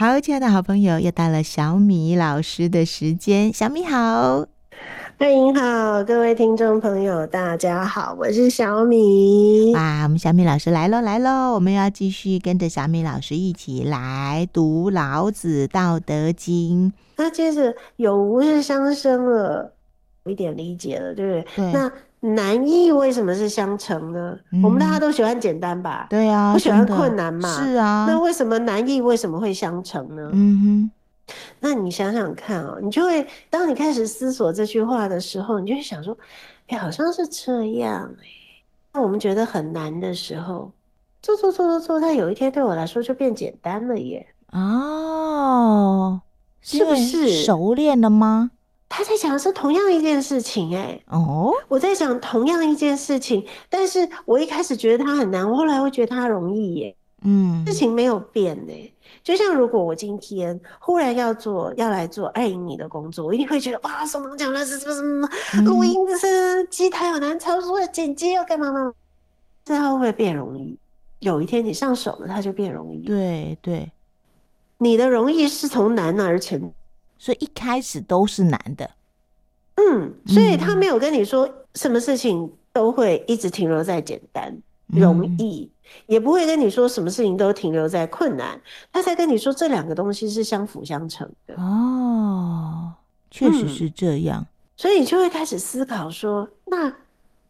好，亲爱的好朋友，又到了小米老师的时间。小米好，欢迎好，各位听众朋友，大家好，我是小米。哇，我们小米老师来喽，来喽！我们要继续跟着小米老师一起来读《老子·道德经》。那接着有无是相生了，有一点理解了，对不对？对。那难易为什么是相乘呢？嗯、我们大家都喜欢简单吧？对啊，不喜欢困难嘛？是啊。那为什么难易为什么会相乘呢？嗯哼。那你想想看啊、喔，你就会当你开始思索这句话的时候，你就会想说，哎、欸，好像是这样哎、欸。那我们觉得很难的时候，做做做做做，它有一天对我来说就变简单了耶。哦，是不是熟练了吗？他在讲的是同样一件事情、欸，哎，哦，我在讲同样一件事情，但是我一开始觉得它很难，我后来会觉得它容易、欸，耶，嗯，事情没有变、欸，哎，就像如果我今天忽然要做要来做爱盈你的工作，我一定会觉得哇，什么讲的是什么什么录音的是机台好难操作，剪辑要干嘛嘛，这会不会变容易？有一天你上手了，它就变容易，对对，你的容易是从难而成。所以一开始都是难的，嗯，所以他没有跟你说什么事情都会一直停留在简单、容易，也不会跟你说什么事情都停留在困难，他才跟你说这两个东西是相辅相成的。哦，确实是这样，所以你就会开始思考说，那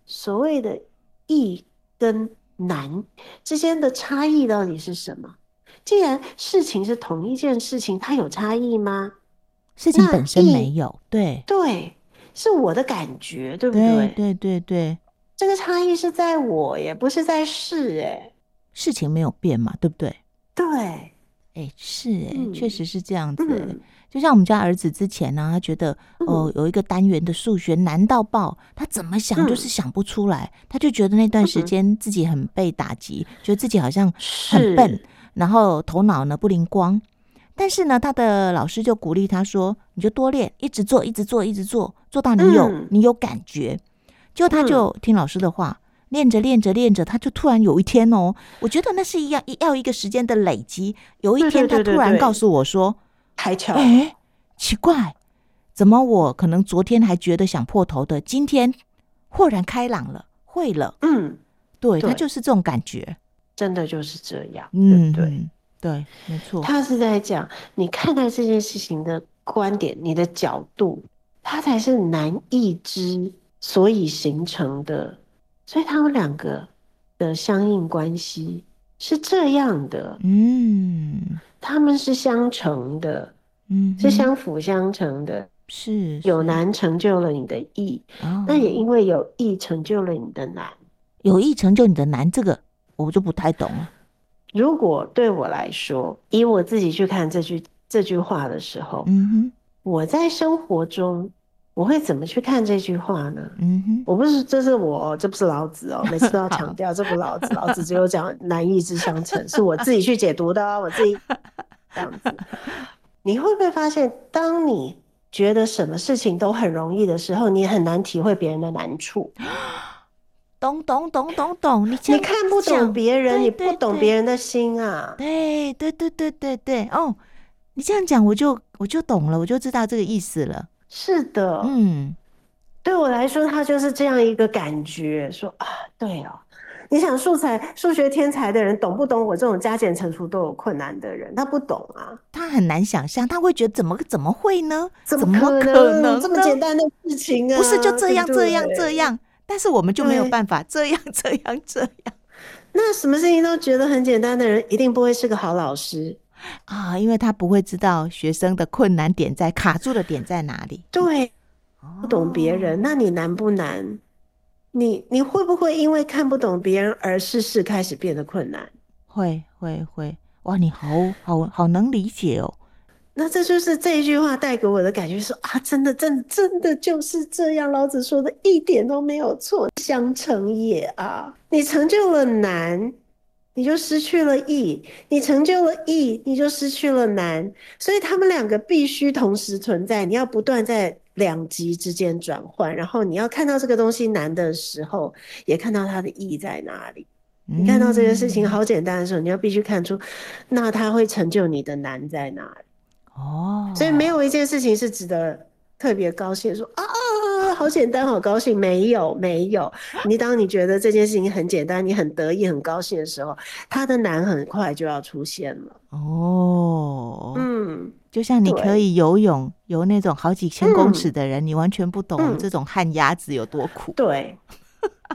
所谓的易跟难之间的差异到底是什么？既然事情是同一件事情，它有差异吗？事情本身没有，对对，是我的感觉，对不对？对对对对，这个差异是在我耶，不是在事哎。事情没有变嘛，对不对？对，哎，是哎，确实是这样子。就像我们家儿子之前呢，他觉得哦，有一个单元的数学难到爆，他怎么想就是想不出来，他就觉得那段时间自己很被打击，觉得自己好像很笨，然后头脑呢不灵光。但是呢，他的老师就鼓励他说：“你就多练，一直做，一直做，一直做，做到你有、嗯、你有感觉。”就他就听老师的话，练着练着练着，他就突然有一天哦，我觉得那是一样要一个时间的累积。有一天，他突然告诉我说：“开窍！哎，奇怪，怎么我可能昨天还觉得想破头的，今天豁然开朗了，会了。”嗯，对，他就是这种感觉，真的就是这样。嗯，对。对，没错，他是在讲你看待这件事情的观点，你的角度，它才是难易之所以形成的。所以他们两个的相应关系是这样的，嗯，他们是相成的，嗯，是相辅相成的，是有难成就了你的易，那也因为有易成就了你的难，有易成就你的难，这个我就不太懂了。如果对我来说，以我自己去看这句这句话的时候，嗯哼，我在生活中我会怎么去看这句话呢？嗯哼，我不是，这是我，这不是老子哦，每次都要强 调，这不是老子，老子只有讲难易之相成，是我自己去解读的哦，我自己这样子。你会不会发现，当你觉得什么事情都很容易的时候，你很难体会别人的难处？懂懂懂懂懂，你你看不懂别人，你不懂别人的心啊！对对对对对对哦，你这样讲我就我就懂了，我就知道这个意思了。是的，嗯，对我来说，他就是这样一个感觉，说啊，对哦，你想数才数学天才的人懂不懂我这种加减乘除都有困难的人？他不懂啊，他很难想象，他会觉得怎么怎么会呢？怎么可能，怎么可能这么简单的事情啊？不是就这样这样这样？但是我们就没有办法这样 这样这样。那什么事情都觉得很简单的人，一定不会是个好老师啊，因为他不会知道学生的困难点在卡住的点在哪里。对，不懂别人，哦、那你难不难？你你会不会因为看不懂别人而事事开始变得困难？会会会，哇，你好好好能理解哦。那这就是这一句话带给我的感觉说，说啊，真的，真的真的就是这样。老子说的一点都没有错，相成也啊！你成就了难，你就失去了易；你成就了易，你就失去了难。所以他们两个必须同时存在，你要不断在两极之间转换，然后你要看到这个东西难的时候，也看到它的易在哪里。你看到这件事情好简单的时候，你要必须看出，那它会成就你的难在哪里？哦，所以没有一件事情是值得特别高兴，说啊。好简单，好高兴。没有，没有。你当你觉得这件事情很简单，你很得意、很高兴的时候，它的难很快就要出现了。哦，嗯，就像你可以游泳，游那种好几千公尺的人，嗯、你完全不懂这种旱鸭子有多苦。对，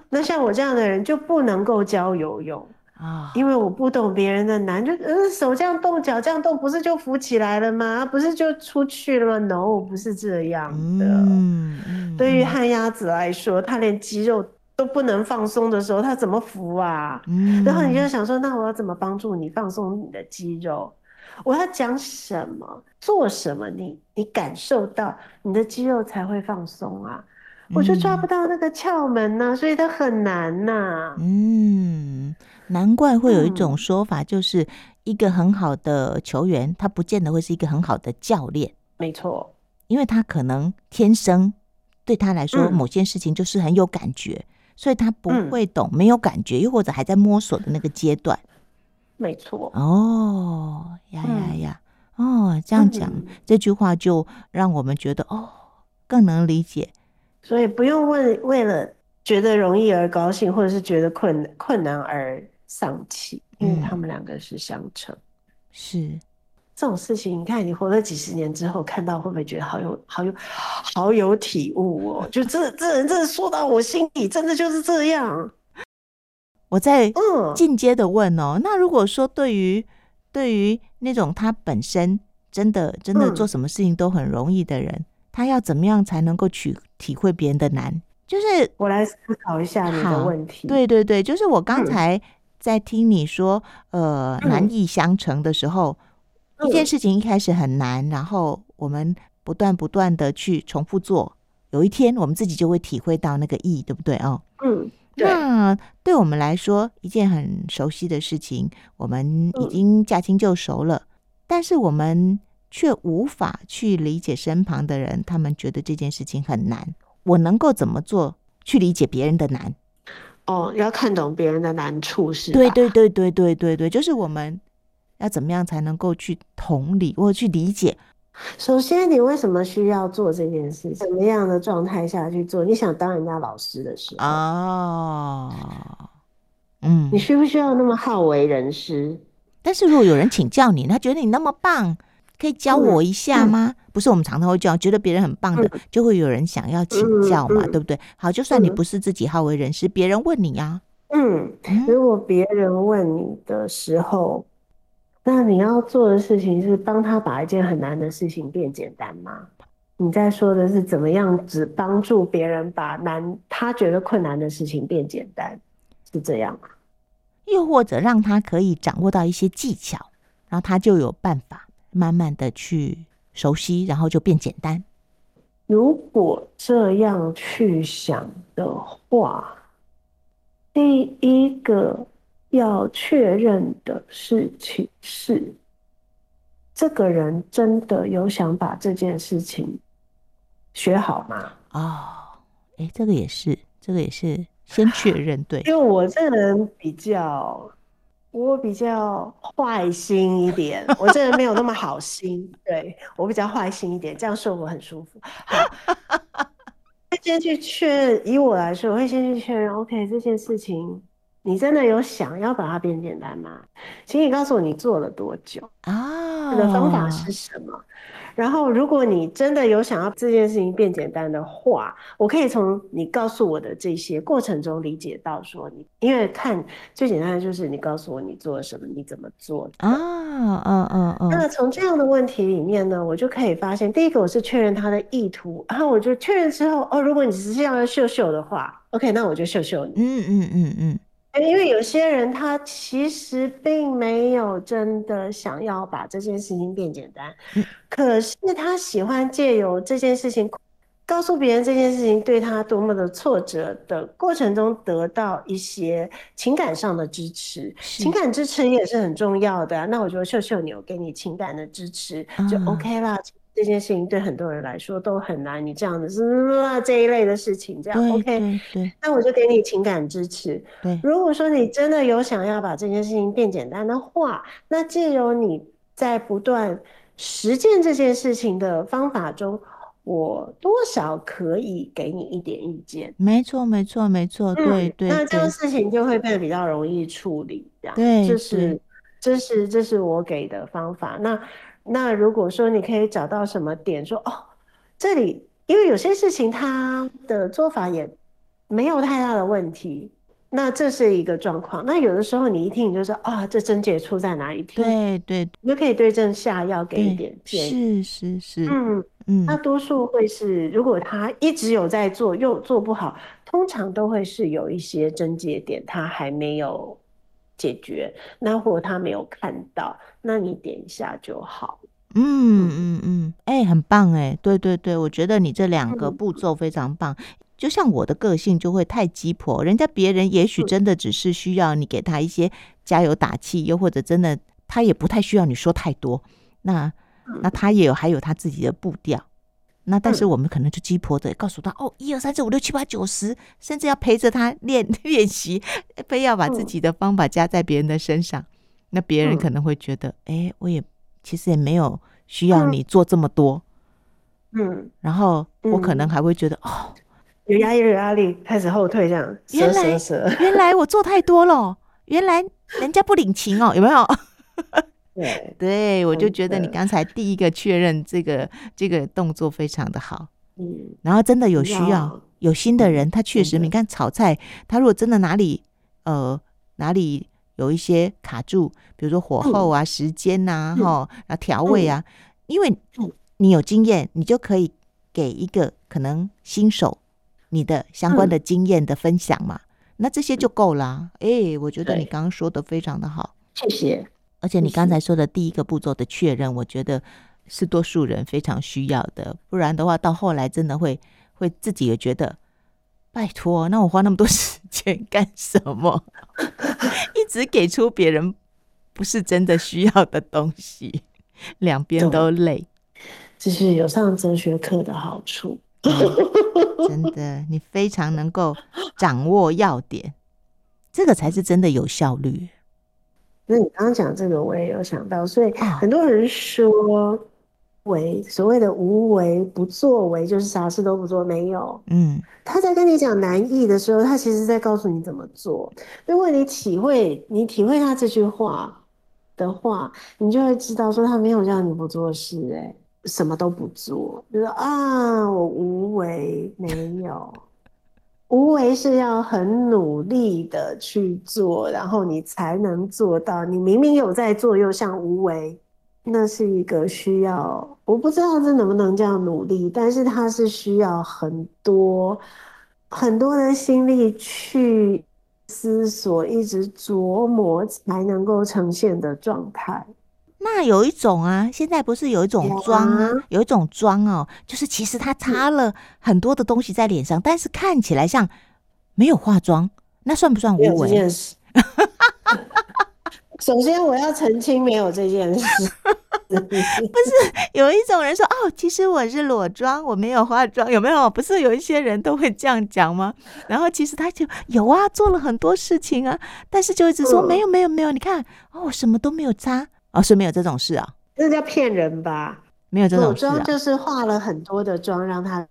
那像我这样的人就不能够教游泳。啊，因为我不懂别人的难，就嗯手这样动，脚这样动，不是就浮起来了吗？不是就出去了吗？No，不是这样的。嗯嗯、对于旱鸭子来说，他连肌肉都不能放松的时候，他怎么浮啊？嗯、然后你就想说，那我要怎么帮助你放松你的肌肉？我要讲什么，做什么你，你你感受到你的肌肉才会放松啊？我就抓不到那个窍门呢、啊，所以它很难呐、啊。嗯，难怪会有一种说法，就是一个很好的球员，他不见得会是一个很好的教练。没错，因为他可能天生对他来说某件事情就是很有感觉，所以他不会懂没有感觉，又或者还在摸索的那个阶段。没错。哦呀呀呀！哦，这样讲这句话就让我们觉得哦，更能理解。所以不用问为了觉得容易而高兴，或者是觉得困困难而丧气，因为他们两个是相乘。是这种事情，你看你活了几十年之后，看到会不会觉得好有好有好有体悟哦？就这这人真的说到我心里，真的就是这样。我在进阶的问哦，那如果说对于对于那种他本身真的真的做什么事情都很容易的人。他要怎么样才能够去体会别人的难？就是我来思考一下你的问题。对对对，就是我刚才在听你说，呃，难易相成的时候，一件事情一开始很难，然后我们不断不断的去重复做，有一天我们自己就会体会到那个意，对不对哦？嗯，那对我们来说，一件很熟悉的事情，我们已经驾轻就熟了，但是我们。却无法去理解身旁的人，他们觉得这件事情很难。我能够怎么做去理解别人的难？哦，要看懂别人的难处是？对对对对对对对，就是我们要怎么样才能够去同理或去理解？首先，你为什么需要做这件事？什么样的状态下去做？你想当人家老师的时候哦，嗯，你需不需要那么好为人师？但是如果有人请教你，他觉得你那么棒。可以教我一下吗？嗯嗯、不是，我们常常会叫，觉得别人很棒的，嗯、就会有人想要请教嘛，对不对？好，就算你不是自己好为人师，别、嗯、人问你呀、啊，嗯，如果别人问你的时候，那你要做的事情是帮他把一件很难的事情变简单吗？你在说的是怎么样只帮助别人把难他觉得困难的事情变简单，是这样吗？又或者让他可以掌握到一些技巧，然后他就有办法。慢慢的去熟悉，然后就变简单。如果这样去想的话，第一个要确认的事情是，这个人真的有想把这件事情学好吗？哦，哎，这个也是，这个也是先确认对。因为我这个人比较。我比较坏心一点，我这人没有那么好心，对，我比较坏心一点，这样说我很舒服。好，先去确认，以我来说，我会先去确认，OK，这件事情你真的有想要把它变简单吗？请你告诉我你做了多久啊？你的方法是什么？然后，如果你真的有想要这件事情变简单的话，我可以从你告诉我的这些过程中理解到，说你因为看最简单的就是你告诉我你做了什么，你怎么做的啊？嗯嗯嗯。那从这样的问题里面呢，我就可以发现，第一个我是确认他的意图，然后我就确认之后，哦，如果你只是要秀秀的话，OK，那我就秀秀你。嗯嗯嗯嗯。因为有些人他其实并没有真的想要把这件事情变简单，可是他喜欢借由这件事情告诉别人这件事情对他多么的挫折的过程中得到一些情感上的支持，情感支持也是很重要的啊。那我觉得秀秀你，我给你情感的支持就 OK 啦。这件事情对很多人来说都很难，你这样子是这一类的事情，这样 OK，对对，那我就给你情感支持。对，如果说你真的有想要把这件事情变简单的话，那借由你在不断实践这件事情的方法中，我多少可以给你一点意见。没错，没错，没错，对对，对。那这个事情就会变得比较容易处理，这样。对，这是，这是，这是我给的方法。那。那如果说你可以找到什么点说，说哦，这里因为有些事情他的做法也没有太大的问题，那这是一个状况。那有的时候你一听你就说啊，这症结出在哪里？对对，你就可以对症下药，给一点建议。是是是，嗯嗯。那多数会是，如果他一直有在做又做不好，通常都会是有一些症结点他还没有。解决，那或者他没有看到，那你点一下就好。嗯嗯嗯，哎、欸，很棒哎，对对对，我觉得你这两个步骤非常棒。嗯、就像我的个性就会太鸡婆，人家别人也许真的只是需要你给他一些加油打气，又或者真的他也不太需要你说太多。那那他也有还有他自己的步调。那但是我们可能就鸡婆的告诉他、嗯、哦，一二三四五六七八九十，甚至要陪着他练练习，非要把自己的方法加在别人的身上。嗯、那别人可能会觉得，哎、嗯欸，我也其实也没有需要你做这么多。嗯，然后我可能还会觉得，嗯、哦，有压力有压力，开始后退这样。原来 原来我做太多了，原来人家不领情哦，有没有？对，对，我就觉得你刚才第一个确认这个这个动作非常的好，嗯，然后真的有需要有心的人，他确实，你看炒菜，他如果真的哪里呃哪里有一些卡住，比如说火候啊、时间呐、哈啊调味啊，因为你有经验，你就可以给一个可能新手你的相关的经验的分享嘛，那这些就够了。哎，我觉得你刚刚说的非常的好，谢谢。而且你刚才说的第一个步骤的确认，我觉得是多数人非常需要的。不然的话，到后来真的会会自己也觉得，拜托，那我花那么多时间干什么？一直给出别人不是真的需要的东西，两边都累。这是有上哲学课的好处。嗯，真的，你非常能够掌握要点，这个才是真的有效率。那你刚刚讲这个，我也有想到，所以很多人说为所谓的无为不作为，就是啥事都不做，没有。嗯，他在跟你讲难易的时候，他其实在告诉你怎么做。如果你体会，你体会他这句话的话，你就会知道说他没有叫你不做事，诶，什么都不做，就是啊，我无为，没有。无为是要很努力的去做，然后你才能做到。你明明有在做，又像无为，那是一个需要，我不知道这能不能叫努力，但是它是需要很多很多的心力去思索，一直琢磨才能够呈现的状态。那有一种啊，现在不是有一种妆啊，有一种妆哦，就是其实他擦了很多的东西在脸上，但是看起来像没有化妆，那算不算无为？这件事。首先我要澄清，没有这件事。不是有一种人说哦，其实我是裸妆，我没有化妆，有没有？不是有一些人都会这样讲吗？然后其实他就有啊，做了很多事情啊，但是就一直说没有没有没有，你看哦，我什么都没有擦。哦，是没有这种事啊？那叫骗人吧？没有这种事啊？裸妆就是化了很多的妆，让它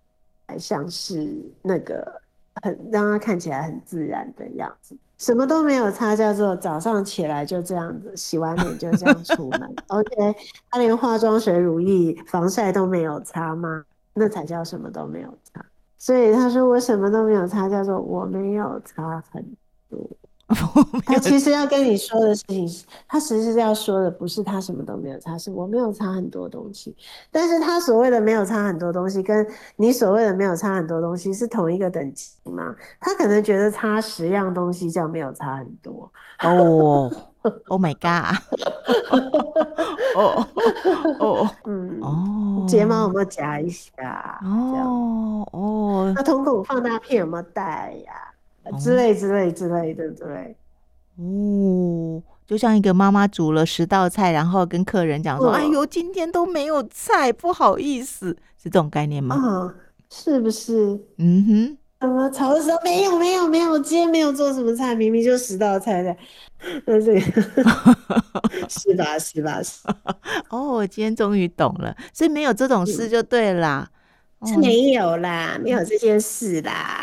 还像是那个很让它看起来很自然的样子，什么都没有擦，叫做早上起来就这样子，洗完脸就这样出门。OK，他连化妆水、乳液、防晒都没有擦吗？那才叫什么都没有擦。所以他说我什么都没有擦，叫做我没有擦很多。他其实要跟你说的事情，他其实是要说的不是他什么都没有擦，是我没有擦很多东西。但是他所谓的没有擦很多东西，跟你所谓的没有擦很多东西是同一个等级吗？他可能觉得擦十样东西叫没有擦很多。哦，Oh my god！哦 哦，嗯，哦，睫毛有没有夹一下？哦哦，那瞳孔放大片有没有戴呀？之类之类之类的，对。哦，就像一个妈妈煮了十道菜，然后跟客人讲说：“哦、哎呦，今天都没有菜，不好意思。”是这种概念吗？哦、是不是？嗯哼。怎么炒的时候没有没有没有，今天没有做什么菜，明明就十道菜的，那这个 是吧是吧是。哦，我今天终于懂了，所以没有这种事就对了。是没有啦，没有这件事啦。